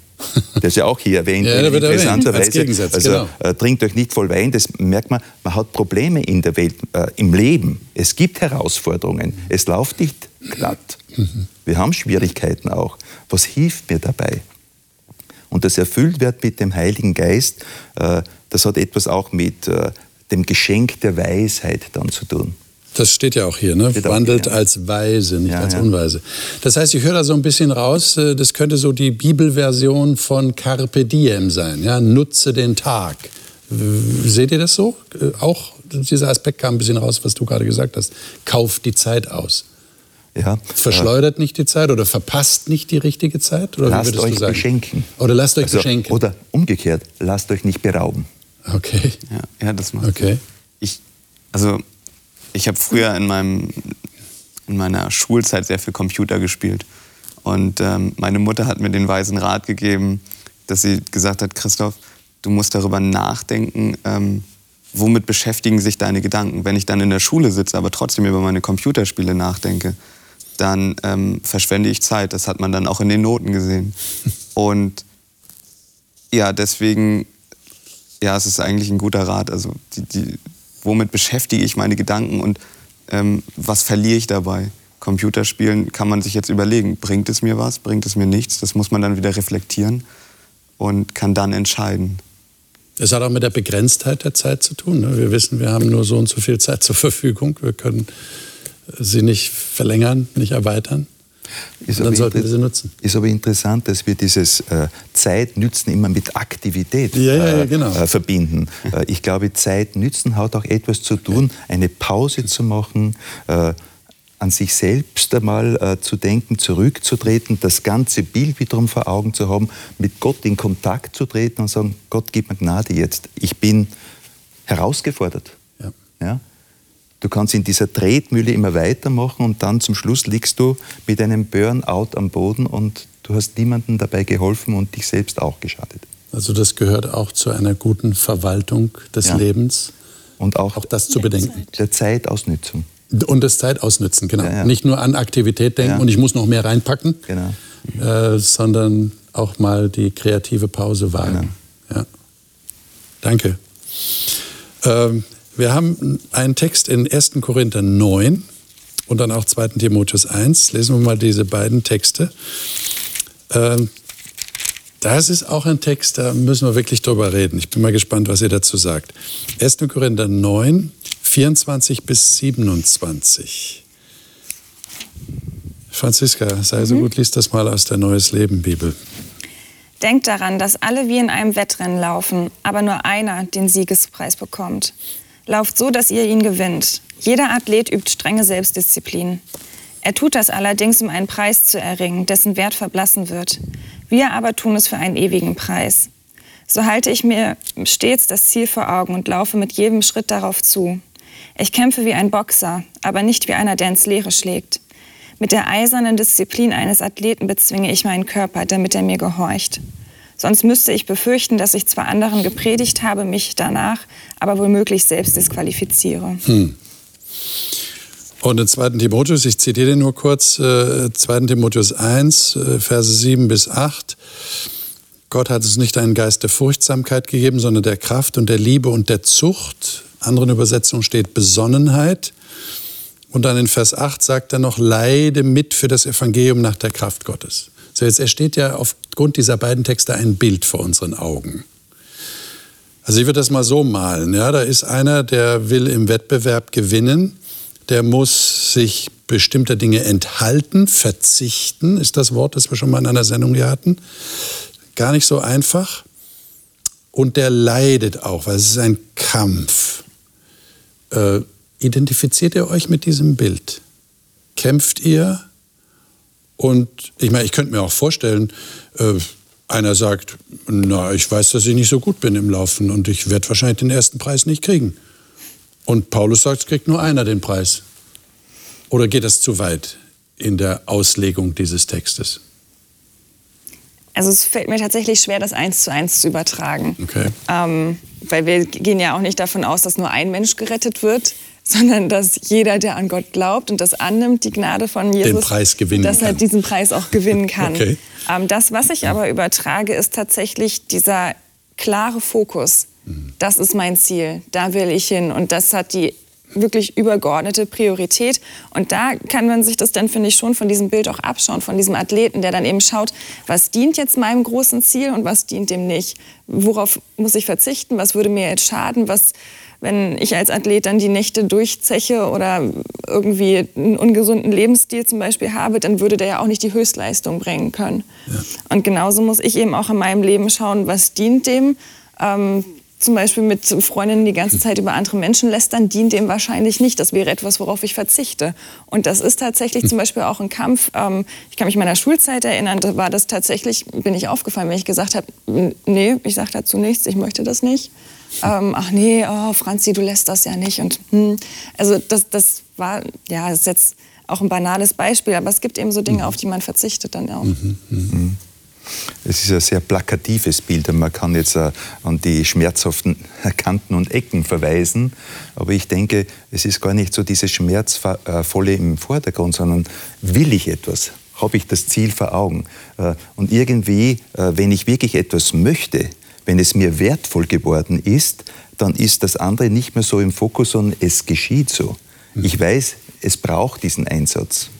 Der ist ja auch hier erwähnt. ja, interessanterweise. Also genau. äh, trinkt euch nicht voll Wein. Das merkt man. Man hat Probleme in der Welt, äh, im Leben. Es gibt Herausforderungen. Es läuft nicht glatt. Wir haben Schwierigkeiten auch. Was hilft mir dabei? Und das erfüllt wird mit dem Heiligen Geist. Äh, das hat etwas auch mit äh, dem Geschenk der Weisheit dann zu tun. Das steht ja auch hier, ne? Wandelt hier, ja. als Weise, nicht ja, als ja. Unweise. Das heißt, ich höre da so ein bisschen raus, äh, das könnte so die Bibelversion von Carpe Diem sein, ja? Nutze den Tag. Seht ihr das so? Äh, auch dieser Aspekt kam ein bisschen raus, was du gerade gesagt hast. Kauft die Zeit aus. Ja, Verschleudert nicht die Zeit oder verpasst nicht die richtige Zeit? Oder lasst euch beschenken. Oder lasst euch also, beschenken. Oder umgekehrt, lasst euch nicht berauben. Okay. Ja, ja das macht okay. Ich, also ich habe früher in, meinem, in meiner Schulzeit sehr viel Computer gespielt. Und ähm, meine Mutter hat mir den weisen Rat gegeben, dass sie gesagt hat, Christoph, du musst darüber nachdenken, ähm, womit beschäftigen sich deine Gedanken. Wenn ich dann in der Schule sitze, aber trotzdem über meine Computerspiele nachdenke, dann ähm, verschwende ich Zeit. Das hat man dann auch in den Noten gesehen. Und ja, deswegen, ja, es ist eigentlich ein guter Rat. Also die, die, womit beschäftige ich meine Gedanken und ähm, was verliere ich dabei? Computerspielen kann man sich jetzt überlegen, bringt es mir was, bringt es mir nichts? Das muss man dann wieder reflektieren und kann dann entscheiden. Es hat auch mit der Begrenztheit der Zeit zu tun. Ne? Wir wissen, wir haben nur so und so viel Zeit zur Verfügung. Wir können sie nicht verlängern, nicht erweitern. Ist dann sollten wir sie nutzen. Ist aber interessant, dass wir dieses äh, Zeitnützen immer mit Aktivität ja, ja, ja, genau. äh, verbinden. Äh, ich glaube, Zeitnützen hat auch etwas zu tun, eine Pause zu machen, äh, an sich selbst einmal äh, zu denken, zurückzutreten, das ganze Bild wiederum vor Augen zu haben, mit Gott in Kontakt zu treten und sagen, Gott, gib mir Gnade jetzt. Ich bin herausgefordert. Ja. Du kannst in dieser Tretmühle immer weitermachen und dann zum Schluss liegst du mit einem Burnout am Boden und du hast niemandem dabei geholfen und dich selbst auch geschadet. Also das gehört auch zu einer guten Verwaltung des ja. Lebens. Und auch, auch das zu bedenken. Der Zeitausnützung. Und das Zeitausnützen, genau. Ja, ja. Nicht nur an Aktivität denken und ich muss noch mehr reinpacken, genau. äh, sondern auch mal die kreative Pause wagen. Genau. Ja. Danke. Ähm, wir haben einen Text in 1. Korinther 9 und dann auch 2. Timotheus 1. Lesen wir mal diese beiden Texte. Ähm, das ist auch ein Text, da müssen wir wirklich drüber reden. Ich bin mal gespannt, was ihr dazu sagt. 1. Korinther 9, 24 bis 27. Franziska, sei so mhm. gut, lies das mal aus der Neues Leben Bibel. Denkt daran, dass alle wie in einem Wettrennen laufen, aber nur einer den Siegespreis bekommt. Lauft so, dass ihr ihn gewinnt. Jeder Athlet übt strenge Selbstdisziplin. Er tut das allerdings, um einen Preis zu erringen, dessen Wert verblassen wird. Wir aber tun es für einen ewigen Preis. So halte ich mir stets das Ziel vor Augen und laufe mit jedem Schritt darauf zu. Ich kämpfe wie ein Boxer, aber nicht wie einer, der ins Leere schlägt. Mit der eisernen Disziplin eines Athleten bezwinge ich meinen Körper, damit er mir gehorcht. Sonst müsste ich befürchten, dass ich zwar anderen gepredigt habe, mich danach aber womöglich selbst disqualifiziere. Hm. Und in 2. Timotheus, ich zitiere den nur kurz, äh, 2. Timotheus 1, äh, Verse 7 bis 8. Gott hat uns nicht einen Geist der Furchtsamkeit gegeben, sondern der Kraft und der Liebe und der Zucht. Anderen Übersetzungen steht Besonnenheit. Und dann in Vers 8 sagt er noch, leide mit für das Evangelium nach der Kraft Gottes. So jetzt entsteht ja aufgrund dieser beiden Texte ein Bild vor unseren Augen. Also ich würde das mal so malen. Ja, da ist einer, der will im Wettbewerb gewinnen, der muss sich bestimmter Dinge enthalten, verzichten, ist das Wort, das wir schon mal in einer Sendung hier hatten. Gar nicht so einfach. Und der leidet auch, weil es ist ein Kampf. Äh, identifiziert ihr euch mit diesem Bild? Kämpft ihr? Und ich meine, ich könnte mir auch vorstellen, äh, einer sagt, na, ich weiß, dass ich nicht so gut bin im Laufen und ich werde wahrscheinlich den ersten Preis nicht kriegen. Und Paulus sagt, es kriegt nur einer den Preis. Oder geht das zu weit in der Auslegung dieses Textes? Also es fällt mir tatsächlich schwer, das eins zu eins zu übertragen. Okay. Ähm, weil wir gehen ja auch nicht davon aus, dass nur ein Mensch gerettet wird, sondern dass jeder, der an Gott glaubt und das annimmt, die Gnade von Jesus, dass er kann. diesen Preis auch gewinnen kann. Okay. Ähm, das, was ich aber übertrage, ist tatsächlich dieser klare Fokus. Mhm. Das ist mein Ziel, da will ich hin. Und das hat die wirklich übergeordnete Priorität. Und da kann man sich das dann, finde ich, schon von diesem Bild auch abschauen, von diesem Athleten, der dann eben schaut, was dient jetzt meinem großen Ziel und was dient dem nicht. Worauf muss ich verzichten? Was würde mir jetzt schaden? Was, wenn ich als Athlet dann die Nächte durchzeche oder irgendwie einen ungesunden Lebensstil zum Beispiel habe, dann würde der ja auch nicht die Höchstleistung bringen können. Und genauso muss ich eben auch in meinem Leben schauen, was dient dem. Ähm, zum Beispiel mit Freundinnen die ganze Zeit über andere Menschen lästern, dient dem wahrscheinlich nicht. Das wäre etwas, worauf ich verzichte. Und das ist tatsächlich zum Beispiel auch ein Kampf. Ähm, ich kann mich meiner Schulzeit erinnern, da war das tatsächlich, bin ich aufgefallen, wenn ich gesagt habe, nee, ich sage dazu nichts, ich möchte das nicht. Ähm, ach nee, oh, Franzi, du lässt das ja nicht. Und hm, also das, das war, ja, ist jetzt auch ein banales Beispiel, aber es gibt eben so Dinge, auf die man verzichtet dann auch. Es ist ein sehr plakatives Bild und man kann jetzt äh, an die schmerzhaften Kanten und Ecken verweisen. Aber ich denke, es ist gar nicht so dieses Schmerzvolle im Vordergrund, sondern will ich etwas? Habe ich das Ziel vor Augen? Äh, Und irgendwie, äh, wenn ich wirklich etwas möchte, wenn es mir wertvoll geworden ist, dann ist das andere nicht mehr so im Fokus, sondern es geschieht so. Ich weiß, es braucht diesen Einsatz.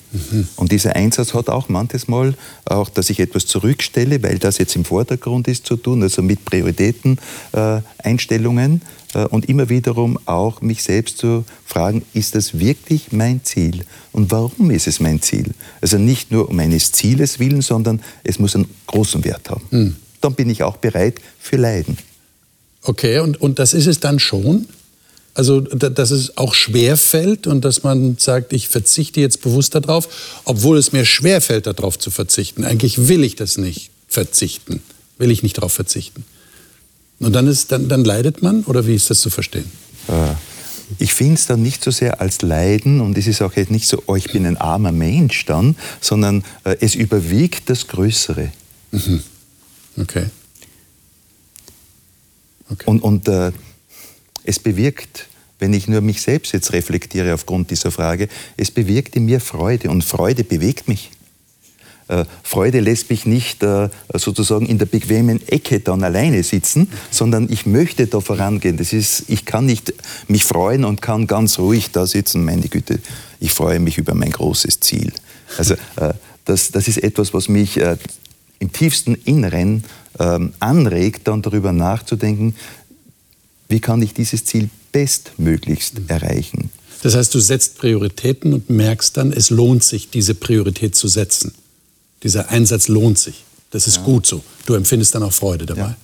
Und dieser Einsatz hat auch manches Mal auch, dass ich etwas zurückstelle, weil das jetzt im Vordergrund ist zu tun, also mit Prioritäten, äh, Einstellungen äh, und immer wiederum auch mich selbst zu fragen, ist das wirklich mein Ziel? Und warum ist es mein Ziel? Also nicht nur um eines Zieles willen, sondern es muss einen großen Wert haben. Dann bin ich auch bereit für Leiden. Okay, und, und das ist es dann schon? Also, da- dass es auch schwer fällt und dass man sagt, ich verzichte jetzt bewusst darauf, obwohl es mir schwer fällt, darauf zu verzichten. Eigentlich will ich das nicht verzichten. Will ich nicht darauf verzichten. Und dann, ist, dann, dann leidet man? Oder wie ist das zu verstehen? Äh, Ich finde es dann nicht so sehr als Leiden und es ist auch jetzt nicht so, oh, ich bin ein armer Mensch dann, sondern äh, es überwiegt das Größere. Okay. okay. Und, und äh, es bewirkt, wenn ich nur mich selbst jetzt reflektiere aufgrund dieser Frage, es bewirkt in mir Freude und Freude bewegt mich. Äh, Freude lässt mich nicht äh, sozusagen in der bequemen Ecke dann alleine sitzen, sondern ich möchte da vorangehen. Das ist, ich kann nicht mich freuen und kann ganz ruhig da sitzen. Meine Güte, ich freue mich über mein großes Ziel. Also äh, das, das ist etwas, was mich im tiefsten Inneren ähm, anregt, dann darüber nachzudenken, wie kann ich dieses Ziel bestmöglichst erreichen. Das heißt, du setzt Prioritäten und merkst dann, es lohnt sich, diese Priorität zu setzen. Dieser Einsatz lohnt sich. Das ist gut so. Du empfindest dann auch Freude dabei.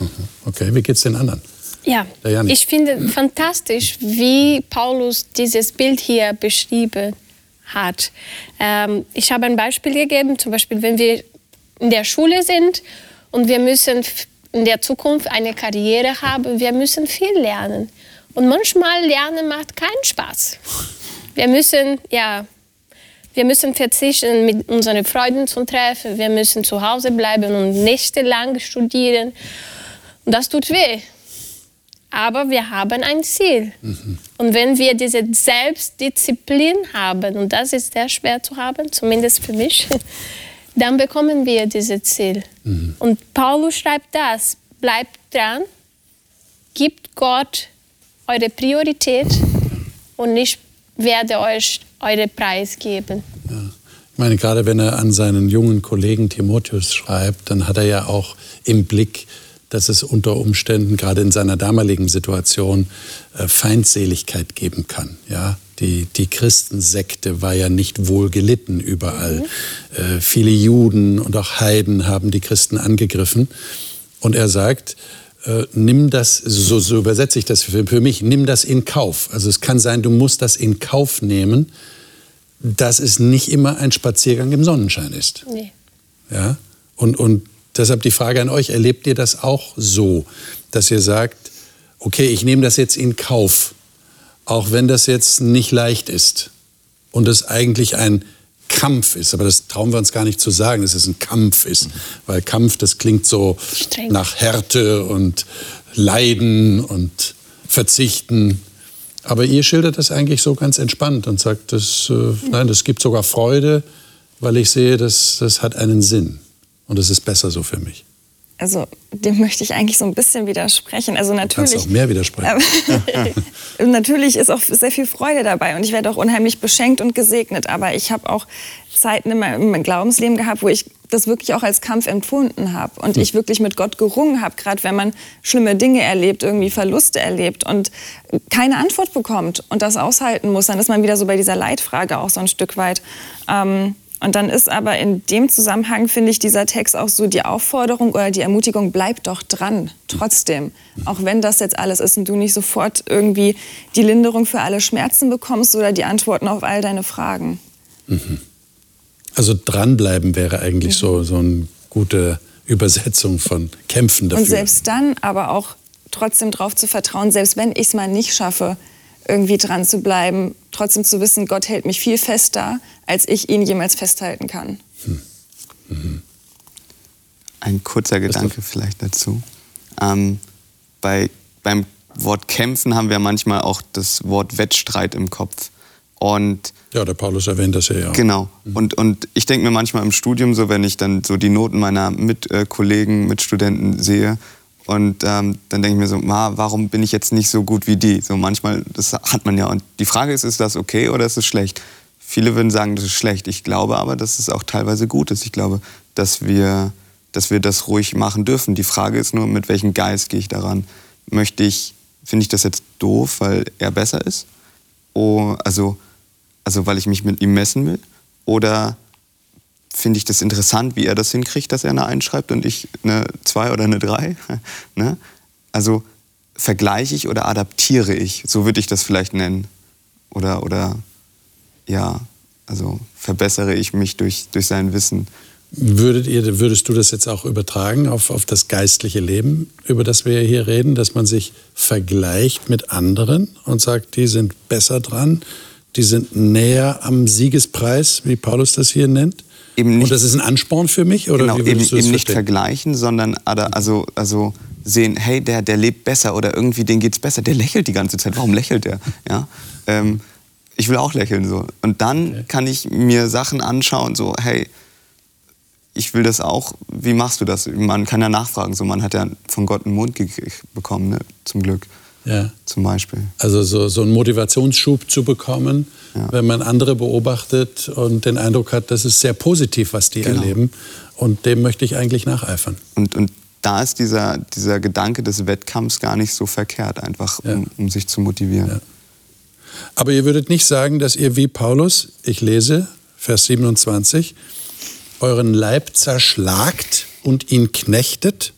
Mhm. Okay, wie geht's den anderen? Ja, ich finde fantastisch, wie Paulus dieses Bild hier beschrieben hat. Ähm, ich habe ein Beispiel gegeben, zum Beispiel, wenn wir in der Schule sind und wir müssen in der Zukunft eine Karriere haben, wir müssen viel lernen. Und manchmal Lernen macht keinen Spaß. Wir müssen, ja, wir müssen verzichten, mit unseren Freunden zu treffen. Wir müssen zu Hause bleiben und nächtelang studieren. Und das tut weh. Aber wir haben ein Ziel. Und wenn wir diese Selbstdisziplin haben, und das ist sehr schwer zu haben, zumindest für mich, dann bekommen wir dieses Ziel. Mhm. Und Paulus schreibt das, bleibt dran, gibt Gott eure Priorität und ich werde euch eure Preis geben. Ja. Ich meine, gerade wenn er an seinen jungen Kollegen Timotheus schreibt, dann hat er ja auch im Blick, dass es unter Umständen gerade in seiner damaligen Situation äh, Feindseligkeit geben kann. Ja, die, die Christensekte war ja nicht wohl gelitten überall. Mhm. Äh, viele Juden und auch Heiden haben die Christen angegriffen. Und er sagt, äh, nimm das, so, so übersetze ich das für, für mich, nimm das in Kauf. Also es kann sein, du musst das in Kauf nehmen, dass es nicht immer ein Spaziergang im Sonnenschein ist. Nee. Ja? Und, und deshalb die Frage an euch, erlebt ihr das auch so, dass ihr sagt, okay, ich nehme das jetzt in Kauf, auch wenn das jetzt nicht leicht ist und es eigentlich ein Kampf ist, aber das trauen wir uns gar nicht zu sagen, dass es ein Kampf ist, weil Kampf, das klingt so Streng. nach Härte und Leiden und Verzichten. Aber ihr schildert das eigentlich so ganz entspannt und sagt, das, äh, nein, das gibt sogar Freude, weil ich sehe, das, das hat einen Sinn und es ist besser so für mich also dem möchte ich eigentlich so ein bisschen widersprechen. Also natürlich. Du kannst auch mehr widersprechen. Natürlich ist auch sehr viel Freude dabei und ich werde auch unheimlich beschenkt und gesegnet. Aber ich habe auch Zeiten in meinem Glaubensleben gehabt, wo ich das wirklich auch als Kampf empfunden habe und hm. ich wirklich mit Gott gerungen habe, gerade wenn man schlimme Dinge erlebt, irgendwie Verluste erlebt und keine Antwort bekommt und das aushalten muss, dann ist man wieder so bei dieser Leitfrage auch so ein Stück weit. Ähm, und dann ist aber in dem Zusammenhang, finde ich, dieser Text auch so die Aufforderung oder die Ermutigung, bleib doch dran, trotzdem. Auch wenn das jetzt alles ist und du nicht sofort irgendwie die Linderung für alle Schmerzen bekommst oder die Antworten auf all deine Fragen. Mhm. Also dranbleiben wäre eigentlich mhm. so, so eine gute Übersetzung von kämpfen dafür. Und selbst dann aber auch trotzdem darauf zu vertrauen, selbst wenn ich es mal nicht schaffe, irgendwie dran zu bleiben, trotzdem zu wissen, Gott hält mich viel fester, als ich ihn jemals festhalten kann. Hm. Mhm. Ein kurzer Gedanke vielleicht dazu. Ähm, bei, beim Wort kämpfen haben wir manchmal auch das Wort Wettstreit im Kopf. Und ja, der Paulus erwähnt das ja. ja. Genau. Mhm. Und, und ich denke mir manchmal im Studium so, wenn ich dann so die Noten meiner Mitkollegen, Mitstudenten sehe, und ähm, dann denke ich mir so, ma, warum bin ich jetzt nicht so gut wie die? So manchmal, das hat man ja. Und die Frage ist, ist das okay oder ist es schlecht? Viele würden sagen, das ist schlecht. Ich glaube aber, dass es auch teilweise gut ist. Ich glaube, dass wir, dass wir das ruhig machen dürfen. Die Frage ist nur, mit welchem Geist gehe ich daran? Möchte ich, finde ich das jetzt doof, weil er besser ist? Oh, also, also weil ich mich mit ihm messen will? Oder finde ich das interessant, wie er das hinkriegt, dass er eine 1 schreibt und ich eine 2 oder eine 3. ne? Also vergleiche ich oder adaptiere ich, so würde ich das vielleicht nennen. Oder, oder ja, also verbessere ich mich durch, durch sein Wissen. Würdet ihr, würdest du das jetzt auch übertragen auf, auf das geistliche Leben, über das wir hier reden, dass man sich vergleicht mit anderen und sagt, die sind besser dran, die sind näher am Siegespreis, wie Paulus das hier nennt? Eben nicht. Und das ist ein Ansporn für mich? Oder genau, eben, eben nicht vergleichen, sondern also, also sehen, hey, der, der lebt besser oder irgendwie dem geht's besser. Der lächelt die ganze Zeit. Warum lächelt der? Ja? Ähm, ich will auch lächeln so. Und dann okay. kann ich mir Sachen anschauen, so, hey, ich will das auch. Wie machst du das? Man kann ja nachfragen. So, man hat ja von Gott einen Mund bekommen, ne? zum Glück. Ja. Zum Beispiel. Also so, so einen Motivationsschub zu bekommen, ja. wenn man andere beobachtet und den Eindruck hat, das ist sehr positiv, was die genau. erleben. Und dem möchte ich eigentlich nacheifern. Und, und da ist dieser, dieser Gedanke des Wettkampfs gar nicht so verkehrt, einfach um, ja. um sich zu motivieren. Aber ihr würdet nicht sagen, dass ihr wie Paulus, ich lese Vers 27, euren Leib zerschlagt und ihn knechtet,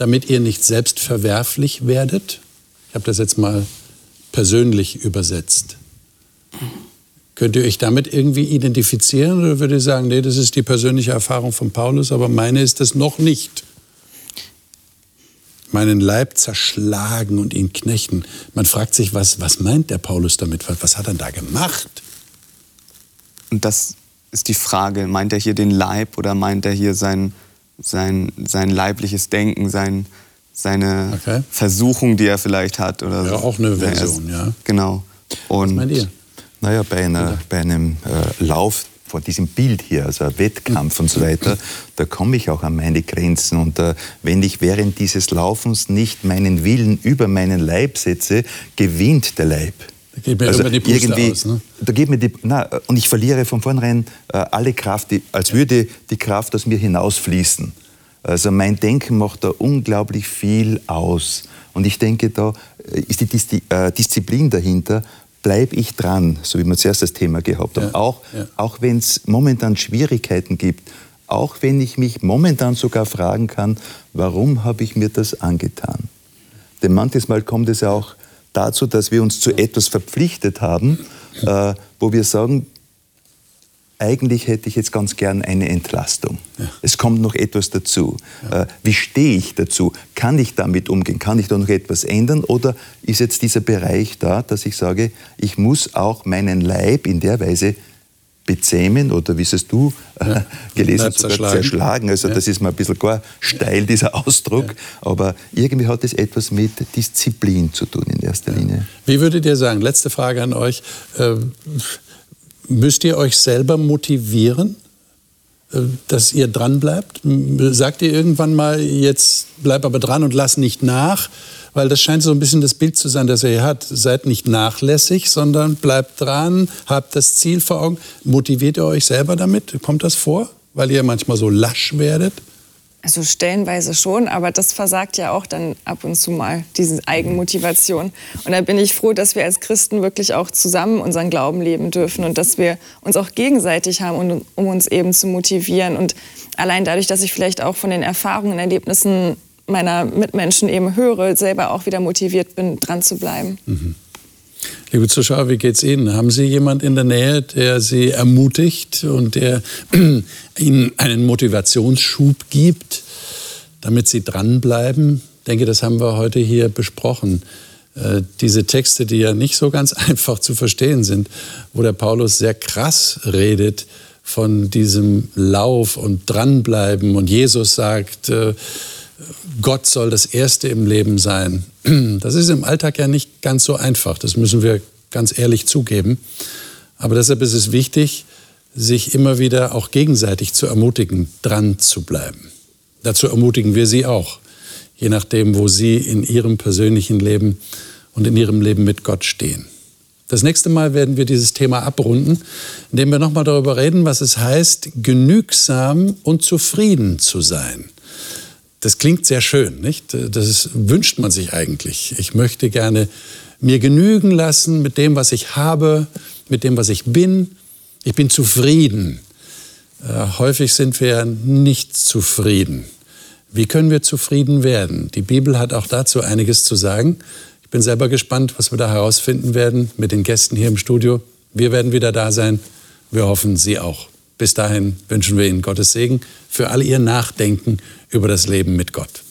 damit ihr nicht selbst verwerflich werdet? Ich habe das jetzt mal persönlich übersetzt. Könnt ihr euch damit irgendwie identifizieren oder würdet ihr sagen, nee, das ist die persönliche Erfahrung von Paulus, aber meine ist es noch nicht? Meinen Leib zerschlagen und ihn knechten. Man fragt sich, was, was meint der Paulus damit? Was, was hat er da gemacht? Und das ist die Frage, meint er hier den Leib oder meint er hier sein, sein, sein leibliches Denken, sein, seine okay. Versuchung, die er vielleicht hat? Oder ja, so. auch eine Version, ja. Genau. Und Was meint ihr? Naja, bei, einer, bei einem äh, Lauf vor diesem Bild hier, also Wettkampf und so weiter, da komme ich auch an meine Grenzen. Und äh, wenn ich während dieses Laufens nicht meinen Willen über meinen Leib setze, gewinnt der Leib. Da geht mir also die Puste irgendwie, aus, ne? da geht mir die, na, und ich verliere von vornherein äh, alle Kraft, die, als würde die Kraft aus mir hinausfließen. Also mein Denken macht da unglaublich viel aus. Und ich denke, da äh, ist die äh, Disziplin dahinter, bleibe ich dran, so wie wir zuerst das Thema gehabt haben. Ja, auch ja. auch wenn es momentan Schwierigkeiten gibt, auch wenn ich mich momentan sogar fragen kann, warum habe ich mir das angetan? Denn manches Mal kommt es ja auch dazu, dass wir uns zu etwas verpflichtet haben, äh, wo wir sagen, eigentlich hätte ich jetzt ganz gern eine Entlastung. Ja. Es kommt noch etwas dazu. Ja. Äh, wie stehe ich dazu? Kann ich damit umgehen? Kann ich da noch etwas ändern? Oder ist jetzt dieser Bereich da, dass ich sage, ich muss auch meinen Leib in der Weise bezähmen oder wie es du äh, gelesen hast, zerschlagen. zerschlagen. Also ja. das ist mal ein bisschen gar steil, dieser Ausdruck. Ja. Aber irgendwie hat es etwas mit Disziplin zu tun in erster Linie. Wie würdet ihr sagen, letzte Frage an euch, äh, Müsst ihr euch selber motivieren, äh, dass ihr dran bleibt? Sagt ihr irgendwann mal, jetzt bleib aber dran und lass nicht nach? Weil das scheint so ein bisschen das Bild zu sein, das ihr hier hat. Seid nicht nachlässig, sondern bleibt dran, habt das Ziel vor Augen. Motiviert ihr euch selber damit? Kommt das vor? Weil ihr manchmal so lasch werdet? Also stellenweise schon, aber das versagt ja auch dann ab und zu mal, diese Eigenmotivation. Und da bin ich froh, dass wir als Christen wirklich auch zusammen unseren Glauben leben dürfen und dass wir uns auch gegenseitig haben, um uns eben zu motivieren. Und allein dadurch, dass ich vielleicht auch von den Erfahrungen und Erlebnissen meiner Mitmenschen eben höre, selber auch wieder motiviert bin, dran zu bleiben. Mhm. Liebe Zuschauer, wie geht's Ihnen? Haben Sie jemand in der Nähe, der Sie ermutigt und der Ihnen einen Motivationsschub gibt, damit Sie dranbleiben? Ich denke, das haben wir heute hier besprochen. Äh, diese Texte, die ja nicht so ganz einfach zu verstehen sind, wo der Paulus sehr krass redet von diesem Lauf und dranbleiben und Jesus sagt, äh, Gott soll das Erste im Leben sein. Das ist im Alltag ja nicht ganz so einfach, das müssen wir ganz ehrlich zugeben. Aber deshalb ist es wichtig, sich immer wieder auch gegenseitig zu ermutigen, dran zu bleiben. Dazu ermutigen wir Sie auch, je nachdem, wo Sie in Ihrem persönlichen Leben und in Ihrem Leben mit Gott stehen. Das nächste Mal werden wir dieses Thema abrunden, indem wir nochmal darüber reden, was es heißt, genügsam und zufrieden zu sein. Das klingt sehr schön, nicht? Das wünscht man sich eigentlich. Ich möchte gerne mir genügen lassen mit dem, was ich habe, mit dem, was ich bin. Ich bin zufrieden. Äh, häufig sind wir nicht zufrieden. Wie können wir zufrieden werden? Die Bibel hat auch dazu einiges zu sagen. Ich bin selber gespannt, was wir da herausfinden werden mit den Gästen hier im Studio. Wir werden wieder da sein. Wir hoffen, Sie auch. Bis dahin wünschen wir Ihnen Gottes Segen für all Ihr Nachdenken über das Leben mit Gott.